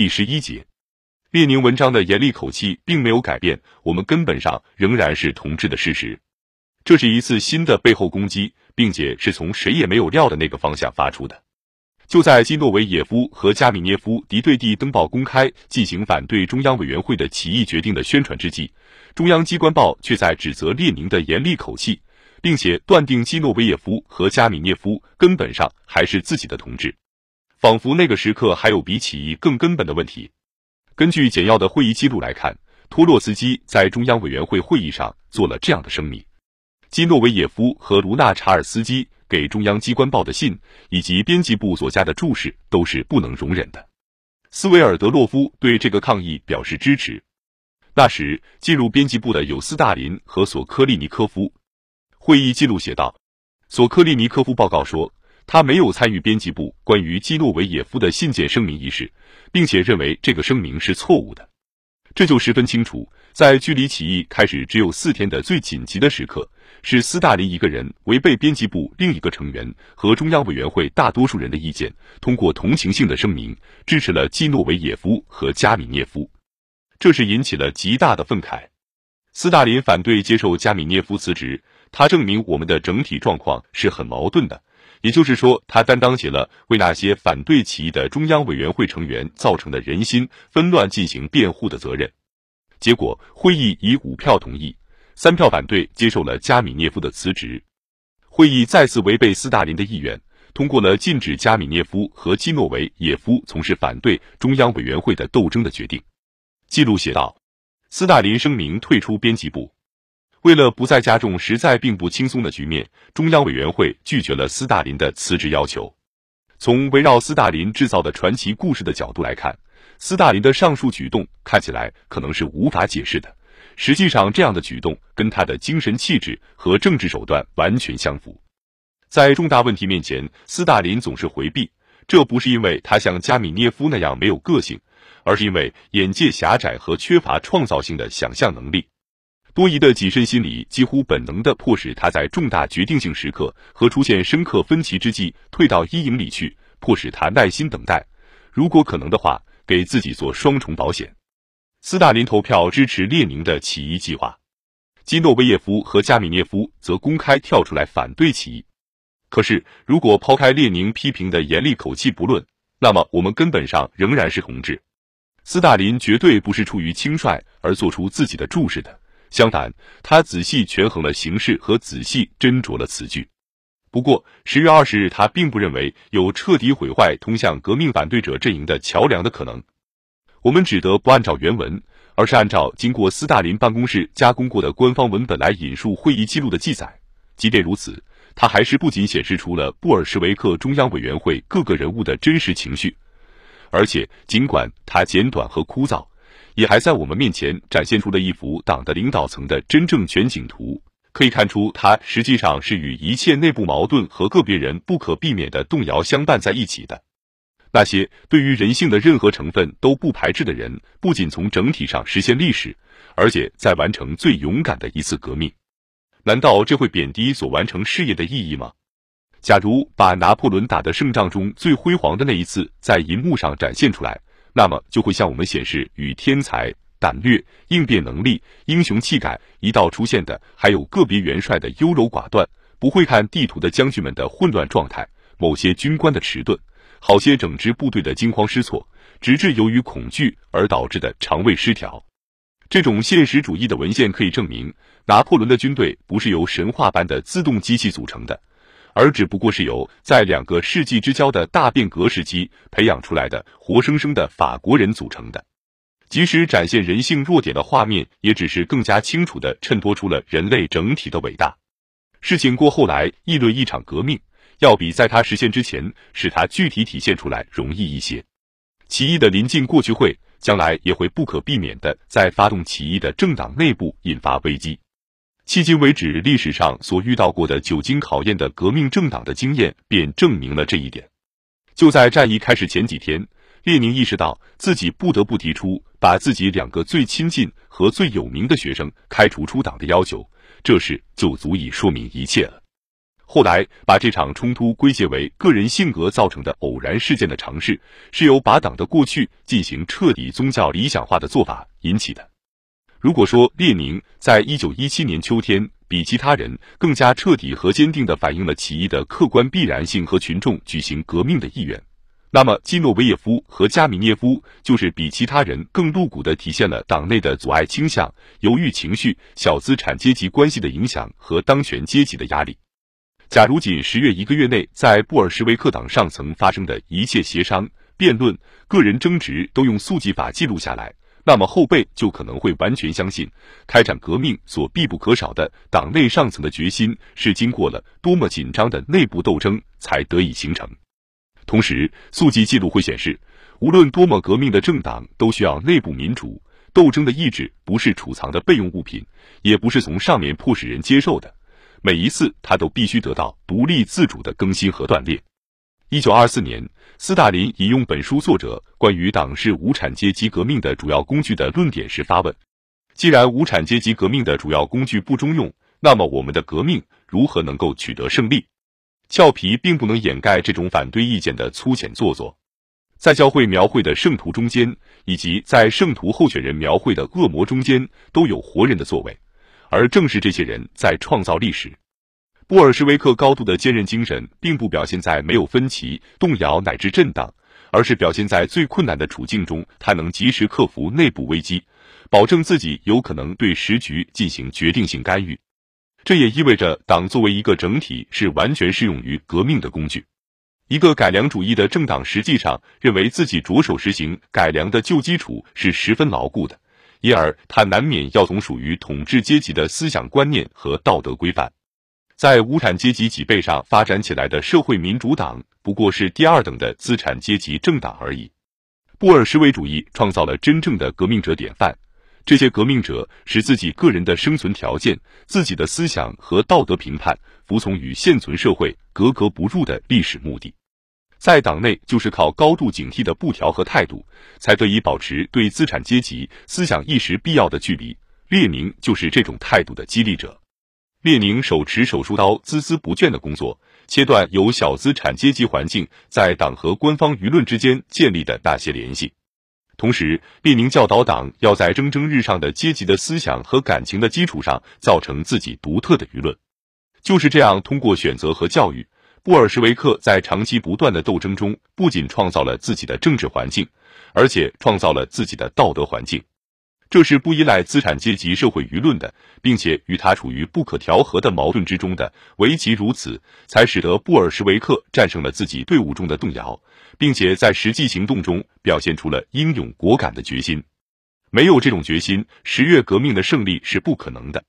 第十一节。列宁文章的严厉口气并没有改变，我们根本上仍然是同志的事实。这是一次新的背后攻击，并且是从谁也没有料的那个方向发出的。就在基诺维也夫和加米涅夫敌对地登报公开进行反对中央委员会的起义决定的宣传之际，中央机关报却在指责列宁的严厉口气，并且断定基诺维也夫和加米涅夫根本上还是自己的同志，仿佛那个时刻还有比起义更根本的问题。根据简要的会议记录来看，托洛茨基在中央委员会会议上做了这样的声明：基诺维也夫和卢纳查尔斯基给中央机关报的信以及编辑部所加的注释都是不能容忍的。斯维尔德洛夫对这个抗议表示支持。那时进入编辑部的有斯大林和索科利尼科夫。会议记录写道：索科利尼科夫报告说。他没有参与编辑部关于基诺维也夫的信件声明一事，并且认为这个声明是错误的。这就十分清楚，在距离起义开始只有四天的最紧急的时刻，是斯大林一个人违背编辑部另一个成员和中央委员会大多数人的意见，通过同情性的声明支持了基诺维也夫和加米涅夫。这是引起了极大的愤慨。斯大林反对接受加米涅夫辞职，他证明我们的整体状况是很矛盾的。也就是说，他担当起了为那些反对起义的中央委员会成员造成的人心纷乱进行辩护的责任。结果，会议以五票同意、三票反对接受了加米涅夫的辞职。会议再次违背斯大林的意愿，通过了禁止加米涅夫和基诺维也夫从事反对中央委员会的斗争的决定。记录写道：斯大林声明退出编辑部。为了不再加重实在并不轻松的局面，中央委员会拒绝了斯大林的辞职要求。从围绕斯大林制造的传奇故事的角度来看，斯大林的上述举动看起来可能是无法解释的。实际上，这样的举动跟他的精神气质和政治手段完全相符。在重大问题面前，斯大林总是回避，这不是因为他像加米涅夫那样没有个性，而是因为眼界狭窄和缺乏创造性的想象能力。多疑的谨慎心理几乎本能的迫使他在重大决定性时刻和出现深刻分歧之际退到阴影里去，迫使他耐心等待，如果可能的话，给自己做双重保险。斯大林投票支持列宁的起义计划，基诺维耶夫和加米涅夫则公开跳出来反对起义。可是，如果抛开列宁批评的严厉口气不论，那么我们根本上仍然是同志。斯大林绝对不是出于轻率而做出自己的注释的。相反，他仔细权衡了形势和仔细斟酌了词句。不过，十月二十日，他并不认为有彻底毁坏通向革命反对者阵营的桥梁的可能。我们只得不按照原文，而是按照经过斯大林办公室加工过的官方文本来引述会议记录的记载。即便如此，他还是不仅显示出了布尔什维克中央委员会各个人物的真实情绪，而且尽管他简短和枯燥。也还在我们面前展现出了一幅党的领导层的真正全景图，可以看出，它实际上是与一切内部矛盾和个别人不可避免的动摇相伴在一起的。那些对于人性的任何成分都不排斥的人，不仅从整体上实现历史，而且在完成最勇敢的一次革命。难道这会贬低所完成事业的意义吗？假如把拿破仑打的胜仗中最辉煌的那一次在银幕上展现出来。那么就会向我们显示，与天才、胆略、应变能力、英雄气概一道出现的，还有个别元帅的优柔寡断，不会看地图的将军们的混乱状态，某些军官的迟钝，好些整支部队的惊慌失措，直至由于恐惧而导致的肠胃失调。这种现实主义的文献可以证明，拿破仑的军队不是由神话般的自动机器组成的。而只不过是由在两个世纪之交的大变革时期培养出来的活生生的法国人组成的，即使展现人性弱点的画面，也只是更加清楚地衬托出了人类整体的伟大。事情过后来议论一场革命，要比在它实现之前使它具体体现出来容易一些。起义的临近过去会，将来也会不可避免地在发动起义的政党内部引发危机。迄今为止，历史上所遇到过的久经考验的革命政党的经验，便证明了这一点。就在战役开始前几天，列宁意识到自己不得不提出把自己两个最亲近和最有名的学生开除出党的要求，这事就足以说明一切了。后来把这场冲突归结为个人性格造成的偶然事件的尝试，是由把党的过去进行彻底宗教理想化的做法引起的。如果说列宁在一九一七年秋天比其他人更加彻底和坚定地反映了起义的客观必然性和群众举行革命的意愿，那么基诺维耶夫和加米涅夫就是比其他人更露骨地体现了党内的阻碍倾向、犹豫情绪、小资产阶级关系的影响和当权阶级的压力。假如仅十月一个月内，在布尔什维克党上层发生的一切协商、辩论、个人争执都用速记法记录下来，那么后辈就可能会完全相信，开展革命所必不可少的党内上层的决心是经过了多么紧张的内部斗争才得以形成。同时，速记记录会显示，无论多么革命的政党，都需要内部民主斗争的意志，不是储藏的备用物品，也不是从上面迫使人接受的。每一次，他都必须得到独立自主的更新和锻炼。一九二四年，斯大林引用本书作者关于党是无产阶级革命的主要工具的论点时发问：“既然无产阶级革命的主要工具不中用，那么我们的革命如何能够取得胜利？”俏皮并不能掩盖这种反对意见的粗浅做作。在教会描绘的圣徒中间，以及在圣徒候选人描绘的恶魔中间，都有活人的作为。而正是这些人在创造历史。布尔什维克高度的坚韧精神，并不表现在没有分歧、动摇乃至震荡，而是表现在最困难的处境中，他能及时克服内部危机，保证自己有可能对时局进行决定性干预。这也意味着，党作为一个整体，是完全适用于革命的工具。一个改良主义的政党，实际上认为自己着手实行改良的旧基础是十分牢固的。因而，他难免要从属于统治阶级的思想观念和道德规范，在无产阶级脊背上发展起来的社会民主党，不过是第二等的资产阶级政党而已。布尔什维主义创造了真正的革命者典范，这些革命者使自己个人的生存条件、自己的思想和道德评判服从与现存社会格格不入的历史目的。在党内，就是靠高度警惕的布条和态度，才得以保持对资产阶级思想意识必要的距离。列宁就是这种态度的激励者。列宁手持手术刀，孜孜不倦的工作，切断由小资产阶级环境在党和官方舆论之间建立的那些联系。同时，列宁教导党要在蒸蒸日上的阶级的思想和感情的基础上，造成自己独特的舆论。就是这样，通过选择和教育。布尔什维克在长期不断的斗争中，不仅创造了自己的政治环境，而且创造了自己的道德环境。这是不依赖资产阶级社会舆论的，并且与他处于不可调和的矛盾之中的。唯其如此，才使得布尔什维克战胜了自己队伍中的动摇，并且在实际行动中表现出了英勇果敢的决心。没有这种决心，十月革命的胜利是不可能的。